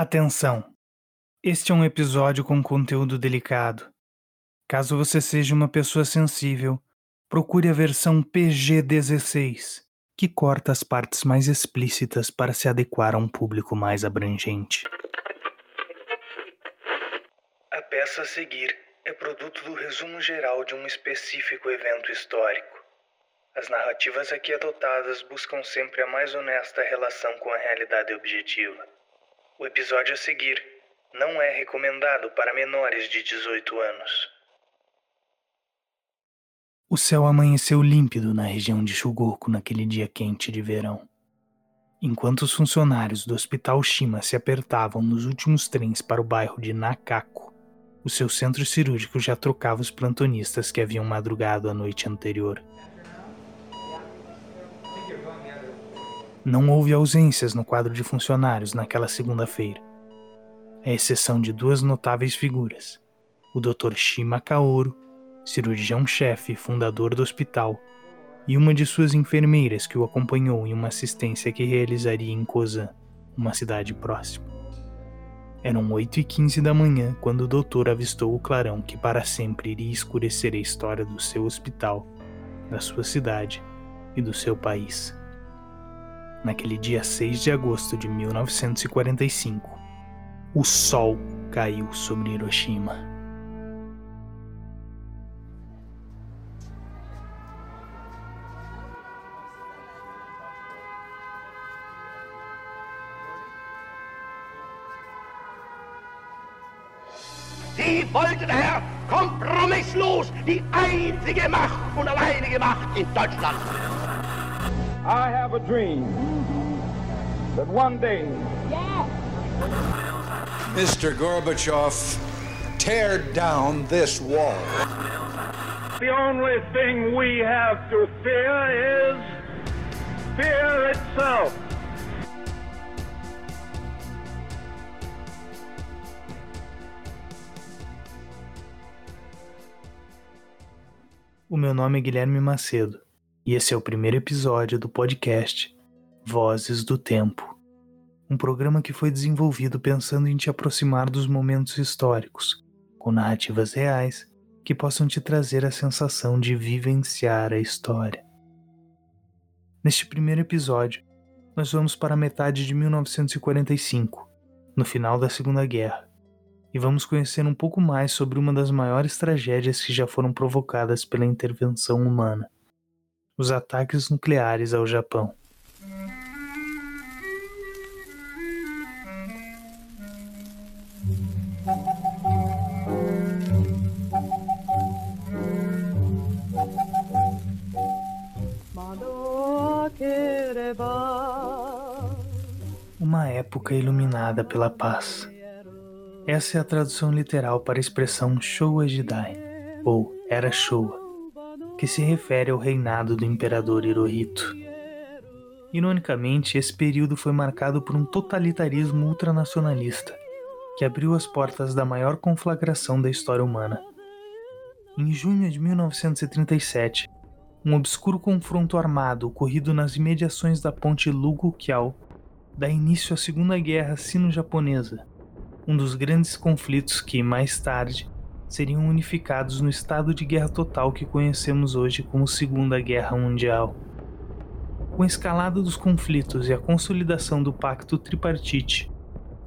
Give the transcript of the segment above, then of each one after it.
Atenção! Este é um episódio com conteúdo delicado. Caso você seja uma pessoa sensível, procure a versão PG-16, que corta as partes mais explícitas para se adequar a um público mais abrangente. A peça a seguir é produto do resumo geral de um específico evento histórico. As narrativas aqui adotadas buscam sempre a mais honesta relação com a realidade objetiva. O episódio a seguir não é recomendado para menores de 18 anos. O céu amanheceu límpido na região de Chugoku naquele dia quente de verão. Enquanto os funcionários do Hospital Shima se apertavam nos últimos trens para o bairro de Nakako, o seu centro cirúrgico já trocava os plantonistas que haviam madrugado a noite anterior. Não houve ausências no quadro de funcionários naquela segunda-feira, à exceção de duas notáveis figuras: o Dr. Shima Kaoru, cirurgião-chefe e fundador do hospital, e uma de suas enfermeiras que o acompanhou em uma assistência que realizaria em Kozan, uma cidade próxima. Eram 8 e 15 da manhã quando o doutor avistou o clarão que para sempre iria escurecer a história do seu hospital, da sua cidade e do seu país naquele dia 6 de agosto de 1945, o sol caiu sobre Hiroshima. Sie wollten, Herr, kompromisslos die einzige Macht und alleinige Macht in Deutschland. I have a dream that one day. Mr. Gorbachev, tear down this wall. The only thing we have to fear is fear itself. O meu nome é Guilherme Macedo e esse é o primeiro episódio do podcast Vozes do Tempo, um programa que foi desenvolvido pensando em te aproximar dos momentos históricos, com narrativas reais que possam te trazer a sensação de vivenciar a história. Neste primeiro episódio, nós vamos para a metade de 1945, no final da Segunda Guerra, e vamos conhecer um pouco mais sobre uma das maiores tragédias que já foram provocadas pela intervenção humana os ataques nucleares ao Japão. Uma época iluminada pela paz. Essa é a tradução literal para a expressão Showa Jidai, ou Era Showa que se refere ao reinado do imperador Hirohito. Ironicamente, esse período foi marcado por um totalitarismo ultranacionalista, que abriu as portas da maior conflagração da história humana. Em junho de 1937, um obscuro confronto armado ocorrido nas imediações da ponte Lugo-Kiao dá início à Segunda Guerra Sino-Japonesa, um dos grandes conflitos que, mais tarde, seriam unificados no estado de guerra total que conhecemos hoje como Segunda Guerra Mundial. Com a escalada dos conflitos e a consolidação do Pacto Tripartite,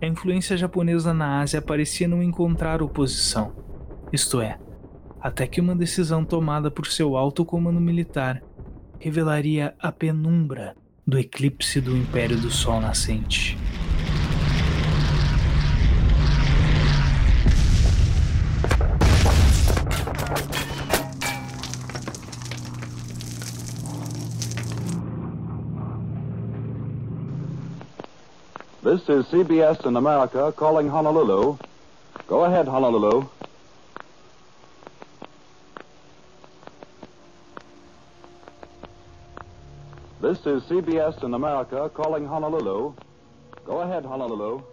a influência japonesa na Ásia parecia não encontrar oposição, isto é, até que uma decisão tomada por seu alto comando militar revelaria a penumbra do eclipse do Império do Sol nascente. Is CBS in America calling Honolulu. Go ahead, Honolulu. This is CBS in America calling Honolulu. Go ahead, Honolulu.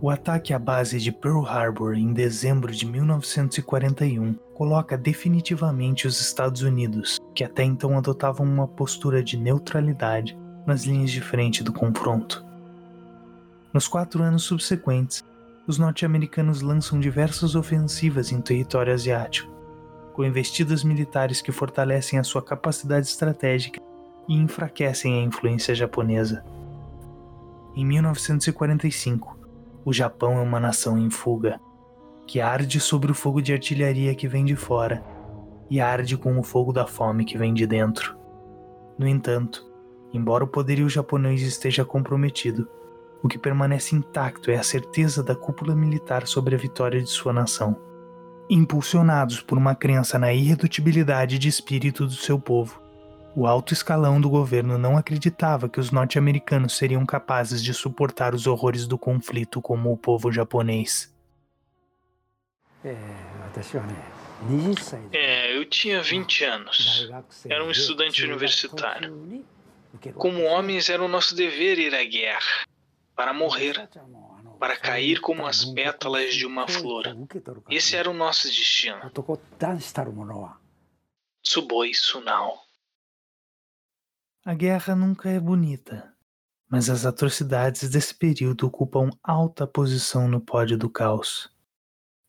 O ataque à base de Pearl Harbor em dezembro de 1941 coloca definitivamente os Estados Unidos, que até então adotavam uma postura de neutralidade, nas linhas de frente do confronto. Nos quatro anos subsequentes, os norte-americanos lançam diversas ofensivas em território asiático, com investidas militares que fortalecem a sua capacidade estratégica e enfraquecem a influência japonesa. Em 1945, o Japão é uma nação em fuga, que arde sobre o fogo de artilharia que vem de fora e arde com o fogo da fome que vem de dentro. No entanto, embora o poderio japonês esteja comprometido, o que permanece intacto é a certeza da cúpula militar sobre a vitória de sua nação. Impulsionados por uma crença na irredutibilidade de espírito do seu povo, o alto escalão do governo não acreditava que os norte-americanos seriam capazes de suportar os horrores do conflito como o povo japonês. É, eu tinha 20 anos. Era um estudante universitário. Como homens, era o nosso dever ir à guerra para morrer, para cair como as pétalas de uma flor. Esse era o nosso destino. Tsuboi Sunao. A guerra nunca é bonita, mas as atrocidades desse período ocupam alta posição no pódio do caos.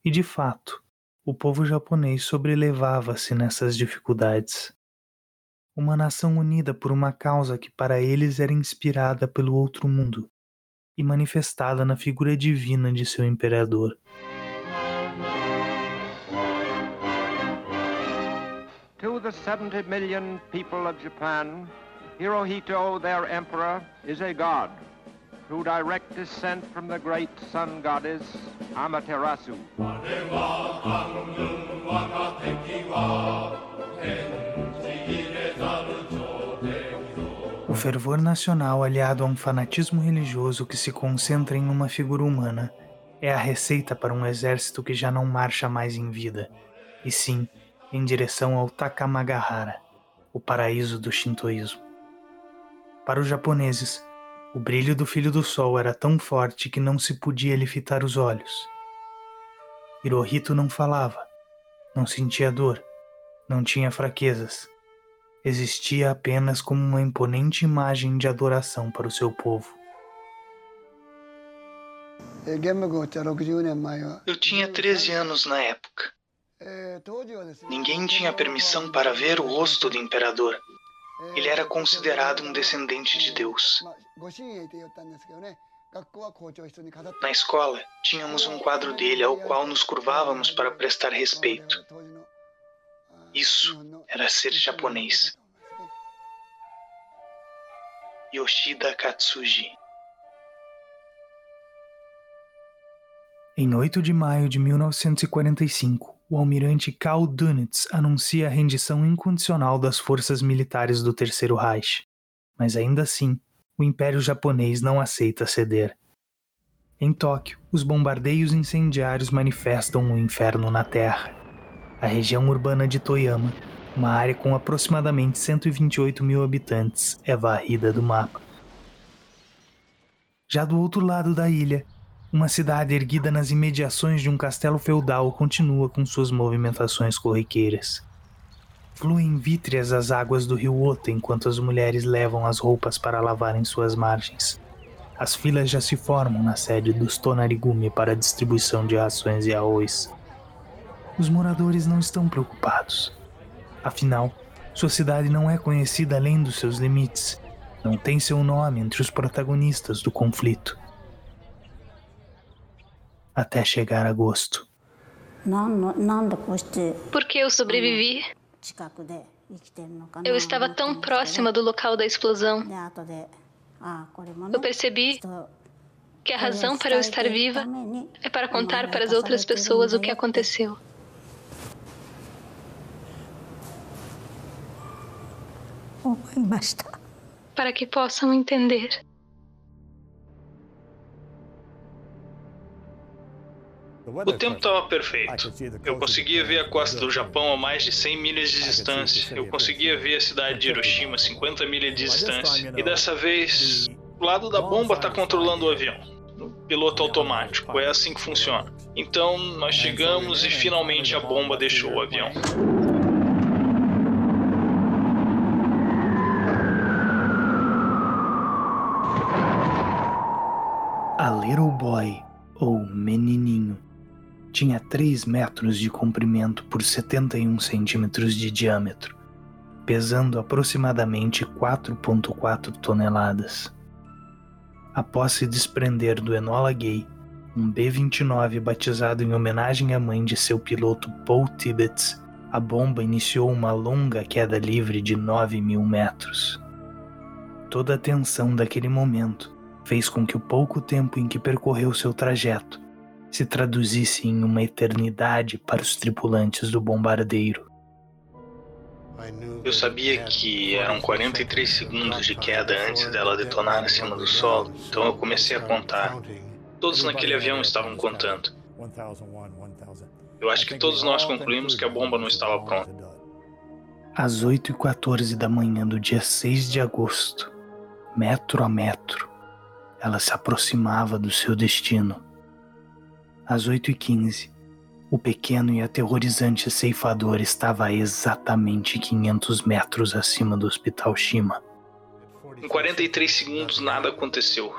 E de fato, o povo japonês sobrelevava-se nessas dificuldades. Uma nação unida por uma causa que para eles era inspirada pelo outro mundo e manifestada na figura divina de seu imperador. To the 70 million people of Japan, Hirohito, their emperor, is a god, through direct descent from the great sun goddess, Amaterasu. O fervor nacional aliado a um fanatismo religioso que se concentra em uma figura humana é a receita para um exército que já não marcha mais em vida, e sim em direção ao Takamagahara, o paraíso do Shintoísmo. Para os japoneses, o brilho do filho do sol era tão forte que não se podia lhe fitar os olhos. Hirohito não falava, não sentia dor, não tinha fraquezas. Existia apenas como uma imponente imagem de adoração para o seu povo. Eu tinha 13 anos na época. Ninguém tinha permissão para ver o rosto do imperador. Ele era considerado um descendente de Deus. Na escola, tínhamos um quadro dele ao qual nos curvávamos para prestar respeito. Isso era ser japonês. Yoshida Katsuji. Em 8 de maio de 1945, o almirante Karl Dönitz anuncia a rendição incondicional das forças militares do Terceiro Reich. Mas ainda assim, o Império Japonês não aceita ceder. Em Tóquio, os bombardeios incendiários manifestam um inferno na Terra. A região urbana de Toyama, uma área com aproximadamente 128 mil habitantes, é varrida do mapa. Já do outro lado da ilha, uma cidade erguida nas imediações de um castelo feudal continua com suas movimentações corriqueiras. Fluem vítreas as águas do rio Ota enquanto as mulheres levam as roupas para lavar em suas margens. As filas já se formam na sede dos Tonarigumi para distribuição de rações e arroz. Os moradores não estão preocupados. Afinal, sua cidade não é conhecida além dos seus limites. Não tem seu nome entre os protagonistas do conflito até chegar agosto. Porque eu sobrevivi. Eu estava tão próxima do local da explosão. Eu percebi que a razão para eu estar viva é para contar para as outras pessoas o que aconteceu. Para que possam entender. O tempo estava perfeito. Eu conseguia ver a costa do Japão a mais de 100 milhas de distância. Eu conseguia ver a cidade de Hiroshima a 50 milhas de distância. E dessa vez, o lado da bomba está controlando o avião. no piloto automático. É assim que funciona. Então nós chegamos e finalmente a bomba deixou o avião. A Little Boy, ou Menininho, tinha 3 metros de comprimento por 71 centímetros de diâmetro, pesando aproximadamente 4,4 toneladas. Após se desprender do Enola Gay, um B-29 batizado em homenagem à mãe de seu piloto Paul Tibbets, a bomba iniciou uma longa queda livre de 9 mil metros. Toda a tensão daquele momento fez com que o pouco tempo em que percorreu seu trajeto se traduzisse em uma eternidade para os tripulantes do bombardeiro. Eu sabia que eram 43 segundos de queda antes dela detonar acima do solo, então eu comecei a contar. Todos naquele avião estavam contando. Eu acho que todos nós concluímos que a bomba não estava pronta. Às 8h14 da manhã do dia 6 de agosto, metro a metro, ela se aproximava do seu destino. Às 8h15, o pequeno e aterrorizante ceifador estava a exatamente 500 metros acima do Hospital Shima. Em 43 segundos nada aconteceu.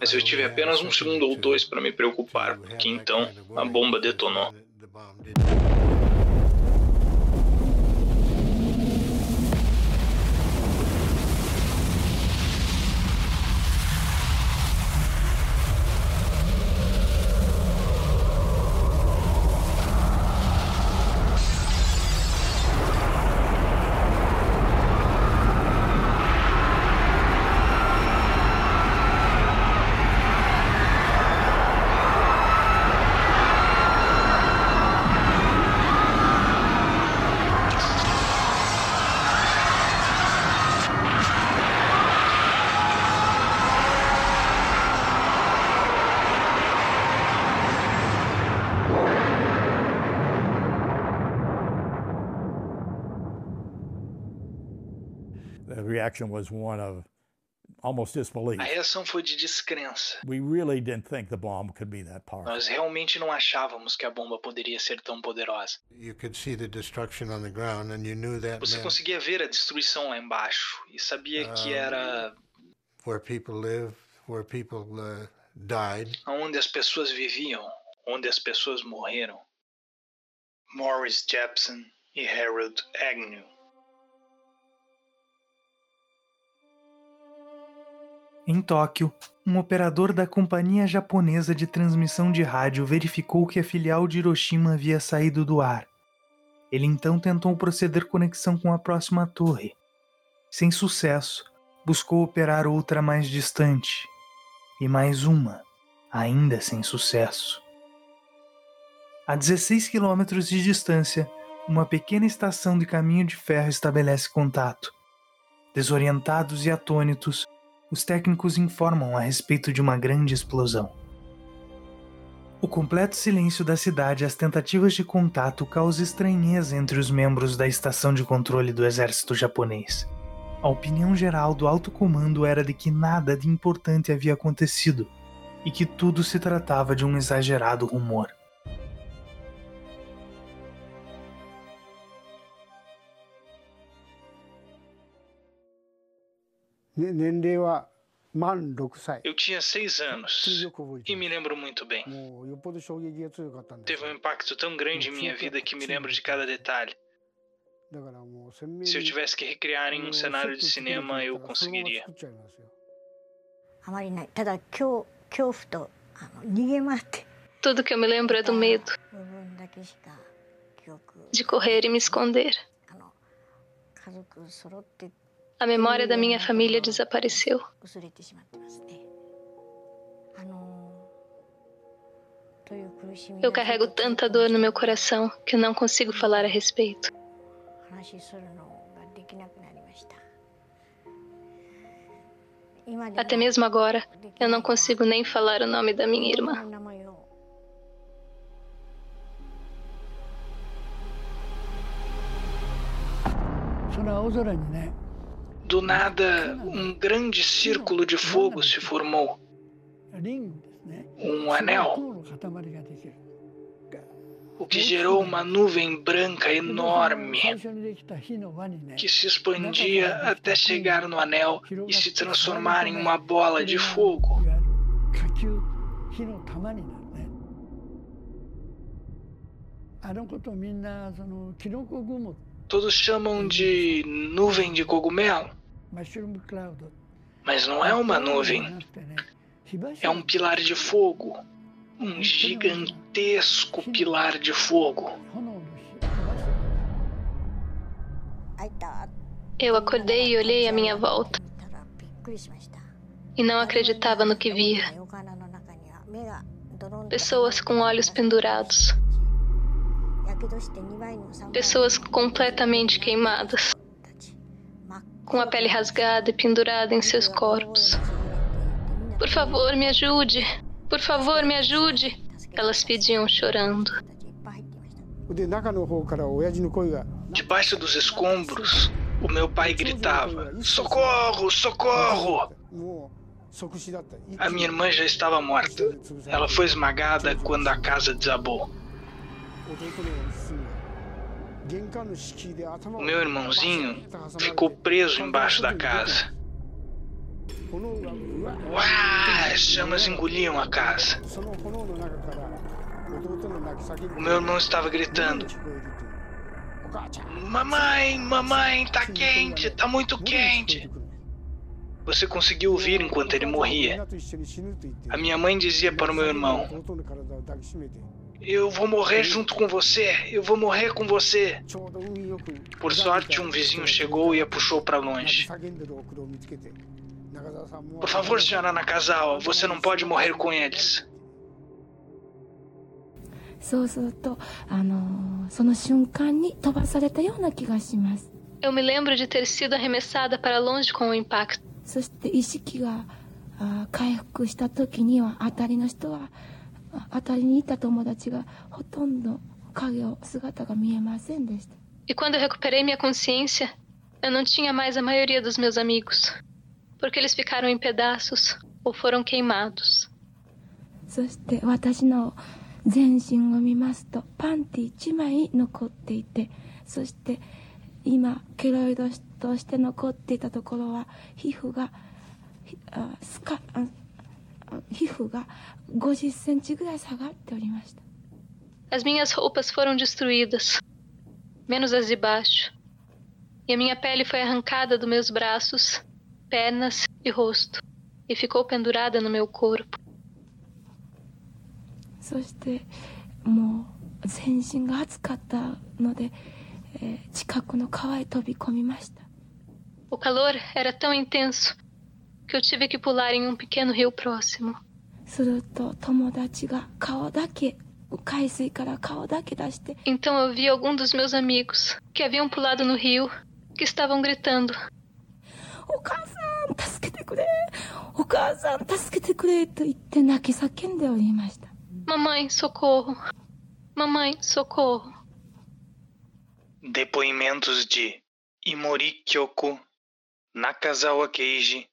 Mas eu tive apenas um segundo ou dois para me preocupar, porque então a bomba detonou. Reaction was one of almost disbelief. A reação foi de descrença. We really didn't think the bomb could be that powerful. Nós realmente não achávamos que a bomba poderia ser tão poderosa. You could see the destruction on the ground and you knew that Você meant conseguia ver a destruição lá embaixo e sabia que era where people live, where people uh, died. onde as pessoas viviam, onde as pessoas morreram. Morris Jepson e Harold Agnew. Em Tóquio, um operador da companhia japonesa de transmissão de rádio verificou que a filial de Hiroshima havia saído do ar. Ele então tentou proceder conexão com a próxima torre. Sem sucesso, buscou operar outra mais distante. E mais uma, ainda sem sucesso. A 16 quilômetros de distância, uma pequena estação de caminho de ferro estabelece contato. Desorientados e atônitos, os técnicos informam a respeito de uma grande explosão. O completo silêncio da cidade e as tentativas de contato causam estranheza entre os membros da estação de controle do exército japonês. A opinião geral do alto comando era de que nada de importante havia acontecido e que tudo se tratava de um exagerado rumor. Eu tinha seis anos e me lembro muito bem. Teve um impacto tão grande em minha vida que me lembro de cada detalhe. Se eu tivesse que recriar em um cenário de cinema, eu conseguiria. Tudo que eu me lembro é do medo. De correr e me esconder. A memória da minha família desapareceu. Eu carrego tanta dor no meu coração que não consigo falar a respeito. Até mesmo agora, eu não consigo nem falar o nome da minha irmã. Do nada, um grande círculo de fogo se formou. um anel, o que gerou uma nuvem branca enorme que se expandia até chegar no anel e se transformar em uma bola de fogo. Todos chamam de nuvem de cogumelo, mas não é uma nuvem, é um pilar de fogo um gigantesco pilar de fogo. Eu acordei e olhei à minha volta. E não acreditava no que via. Pessoas com olhos pendurados. Pessoas completamente queimadas. Com a pele rasgada e pendurada em seus corpos. Por favor, me ajude. Por favor, me ajude. Elas pediam chorando. Debaixo dos escombros, o meu pai gritava: Socorro, socorro! A minha irmã já estava morta. Ela foi esmagada quando a casa desabou. O meu irmãozinho ficou preso embaixo da casa. Uau! As chamas engoliam a casa. O meu irmão estava gritando: Mamãe, mamãe, tá quente, tá muito quente. Você conseguiu ouvir enquanto ele morria. A minha mãe dizia para o meu irmão: Eu vou morrer junto com você, eu vou morrer com você. Por sorte, um vizinho chegou e a puxou para longe. Por favor, senhora Nakazawa, você não pode morrer com eles. Eu me lembro de ter sido arremessada para longe com o impacto. そして意識が回復した時には辺りの人は 辺りにいた友達がほとんど影を姿が見えませんでした。E quando eu recuperei minha consciência, eu não tinha mais a maioria dos meus amigos porque eles ficaram em pedaços ou foram queimados. そして私の全身を見ますとパンティ1枚残っていてそして今ケロイドとして残っていたところは皮膚がスカ皮膚が50センチぐらい下がっておりました。As minhas roupas foram destruídas, menos as de baixo, e a minha pele foi arrancada dos meus braços pernas e rosto, e ficou pendurada no meu corpo. O calor era tão intenso que eu tive que pular em um pequeno rio próximo. Então eu vi algum dos meus amigos que haviam pulado no rio que estavam gritando: お母さん助けてくれお母さん助けてくれと言って泣き叫んでおりました Mamãe, socorro. Mamãe, socorro. Depoimentos de Imori Kyoko, Nakazawa Keiji,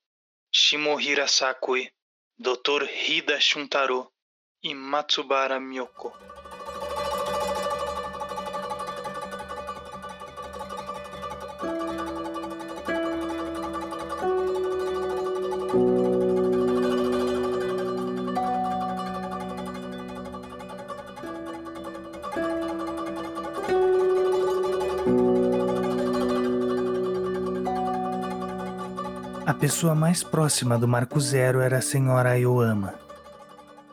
Shimohira Sakui, Dr. Hida Shuntaro e Matsubara Miyoko. Pessoa mais próxima do Marco Zero era a senhora Ayoama.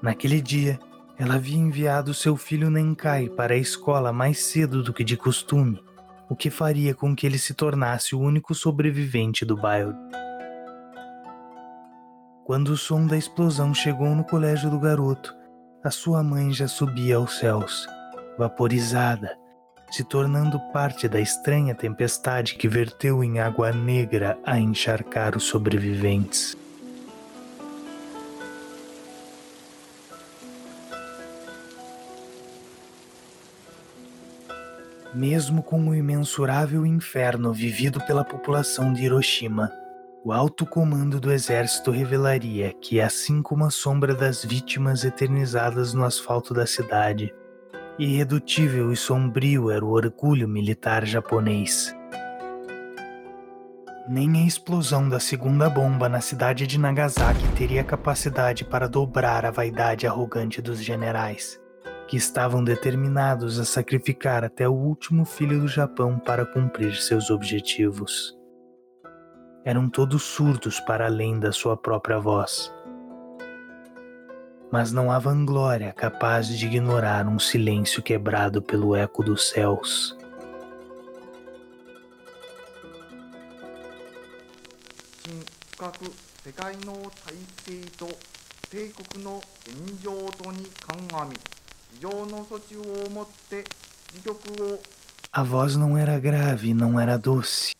Naquele dia, ela havia enviado seu filho Nenkai para a escola mais cedo do que de costume, o que faria com que ele se tornasse o único sobrevivente do bairro. Quando o som da explosão chegou no colégio do garoto, a sua mãe já subia aos céus, vaporizada, se tornando parte da estranha tempestade que verteu em água negra a encharcar os sobreviventes. Mesmo com o imensurável inferno vivido pela população de Hiroshima, O alto comando do exército revelaria que, assim como a sombra das vítimas eternizadas no asfalto da cidade, irredutível e sombrio era o orgulho militar japonês. Nem a explosão da segunda bomba na cidade de Nagasaki teria capacidade para dobrar a vaidade arrogante dos generais, que estavam determinados a sacrificar até o último filho do Japão para cumprir seus objetivos eram todos surdos para além da sua própria voz. Mas não há vanglória capaz de ignorar um silêncio quebrado pelo eco dos céus. A voz não era grave, não era doce.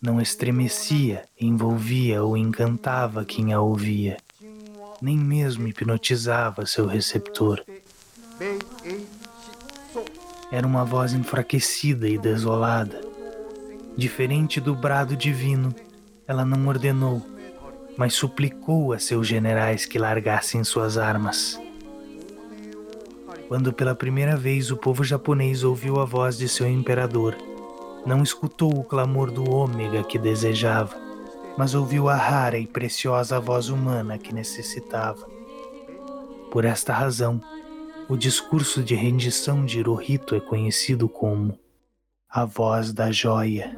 Não estremecia, envolvia ou encantava quem a ouvia, nem mesmo hipnotizava seu receptor. Era uma voz enfraquecida e desolada. Diferente do brado divino, ela não ordenou, mas suplicou a seus generais que largassem suas armas. Quando pela primeira vez o povo japonês ouviu a voz de seu imperador, não escutou o clamor do ômega que desejava, mas ouviu a rara e preciosa voz humana que necessitava. Por esta razão, o discurso de rendição de Hirohito é conhecido como a voz da joia.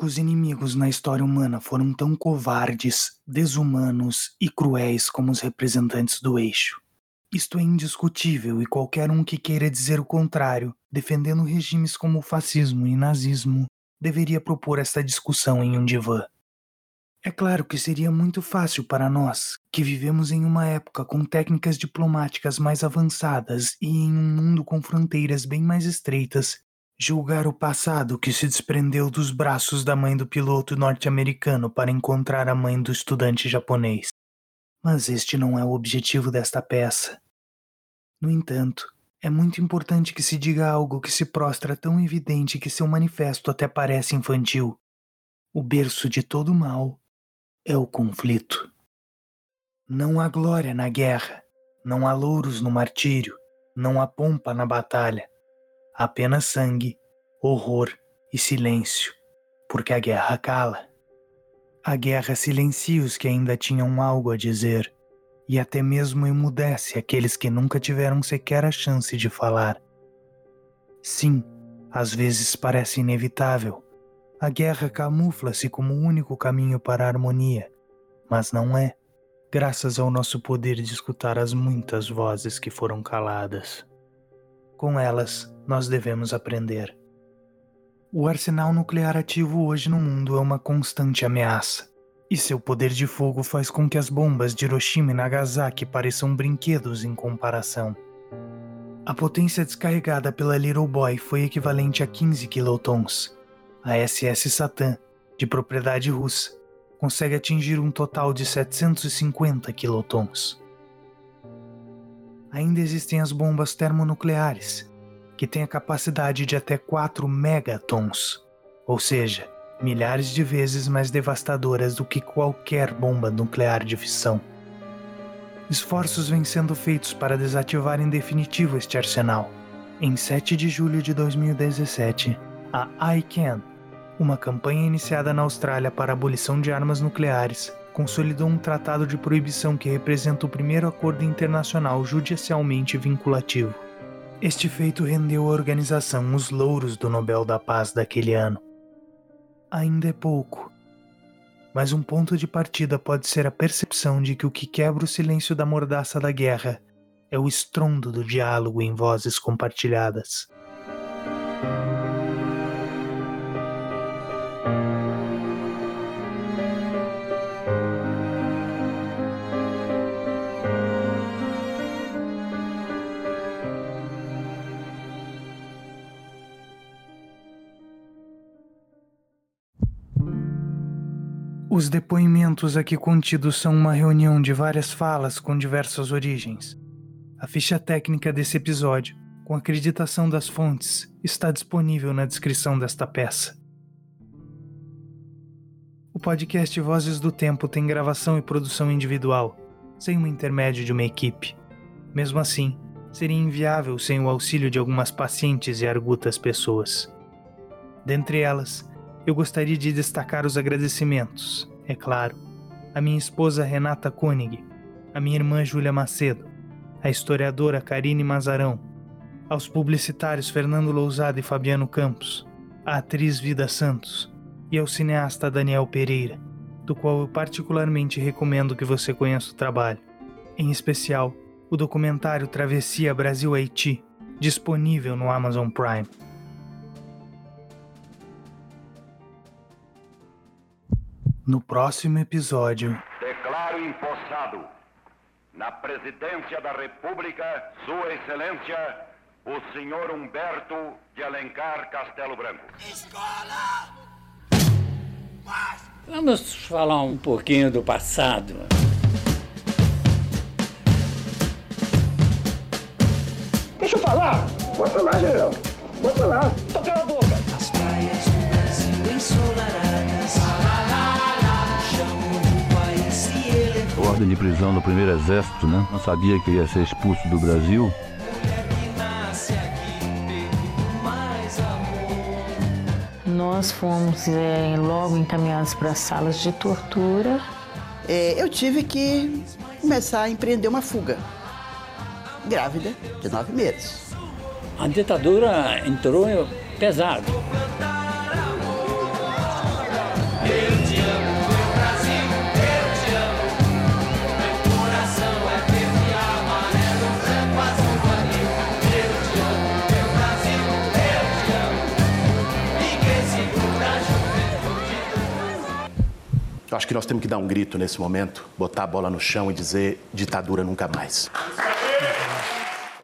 Poucos inimigos na história humana foram tão covardes, desumanos e cruéis como os representantes do eixo. Isto é indiscutível e qualquer um que queira dizer o contrário, defendendo regimes como o fascismo e nazismo, deveria propor esta discussão em um divã. É claro que seria muito fácil para nós, que vivemos em uma época com técnicas diplomáticas mais avançadas e em um mundo com fronteiras bem mais estreitas, julgar o passado que se desprendeu dos braços da mãe do piloto norte-americano para encontrar a mãe do estudante japonês. Mas este não é o objetivo desta peça. No entanto, é muito importante que se diga algo que se prostra tão evidente que seu manifesto até parece infantil. O berço de todo mal é o conflito. Não há glória na guerra, não há louros no martírio, não há pompa na batalha apenas sangue, horror e silêncio, porque a guerra cala. A guerra silencia os que ainda tinham algo a dizer, e até mesmo emudece aqueles que nunca tiveram sequer a chance de falar. Sim, às vezes parece inevitável. A guerra camufla-se como o único caminho para a harmonia, mas não é, graças ao nosso poder de escutar as muitas vozes que foram caladas. Com elas, nós devemos aprender. O arsenal nuclear ativo hoje no mundo é uma constante ameaça, e seu poder de fogo faz com que as bombas de Hiroshima e Nagasaki pareçam brinquedos em comparação. A potência descarregada pela Little Boy foi equivalente a 15 kilotons. A SS Satan, de propriedade russa, consegue atingir um total de 750 kilotons ainda existem as bombas termonucleares, que têm a capacidade de até 4 megatons, ou seja, milhares de vezes mais devastadoras do que qualquer bomba nuclear de fissão. Esforços vêm sendo feitos para desativar em definitivo este arsenal. Em 7 de julho de 2017, a ICANN, uma campanha iniciada na Austrália para a abolição de armas nucleares, consolidou um tratado de proibição que representa o primeiro acordo internacional judicialmente vinculativo. Este feito rendeu à organização os louros do Nobel da Paz daquele ano. Ainda é pouco, mas um ponto de partida pode ser a percepção de que o que quebra o silêncio da mordaça da guerra é o estrondo do diálogo em vozes compartilhadas. Os depoimentos aqui contidos são uma reunião de várias falas com diversas origens. A ficha técnica desse episódio, com acreditação das fontes, está disponível na descrição desta peça. O podcast Vozes do Tempo tem gravação e produção individual, sem o intermédio de uma equipe. Mesmo assim, seria inviável sem o auxílio de algumas pacientes e argutas pessoas. Dentre elas, eu gostaria de destacar os agradecimentos, é claro, a minha esposa Renata Koenig, a minha irmã Júlia Macedo, a historiadora Karine Mazarão, aos publicitários Fernando Lousada e Fabiano Campos, a atriz Vida Santos e ao cineasta Daniel Pereira, do qual eu particularmente recomendo que você conheça o trabalho, em especial o documentário Travessia Brasil-Haiti, disponível no Amazon Prime. No próximo episódio. Declaro empossado na presidência da República Sua Excelência, o senhor Humberto de Alencar Castelo Branco. Escola! Vamos falar um pouquinho do passado. Deixa eu falar! Pode falar, general. Pode falar. Toca a boca. As praias do Brasil ensolaradas. Ordem de prisão no primeiro exército, né? Não sabia que ia ser expulso do Brasil. Nós fomos é, logo encaminhados para salas de tortura. É, eu tive que começar a empreender uma fuga. Grávida de nove meses. A ditadura entrou pesado. Eu acho que nós temos que dar um grito nesse momento, botar a bola no chão e dizer ditadura nunca mais.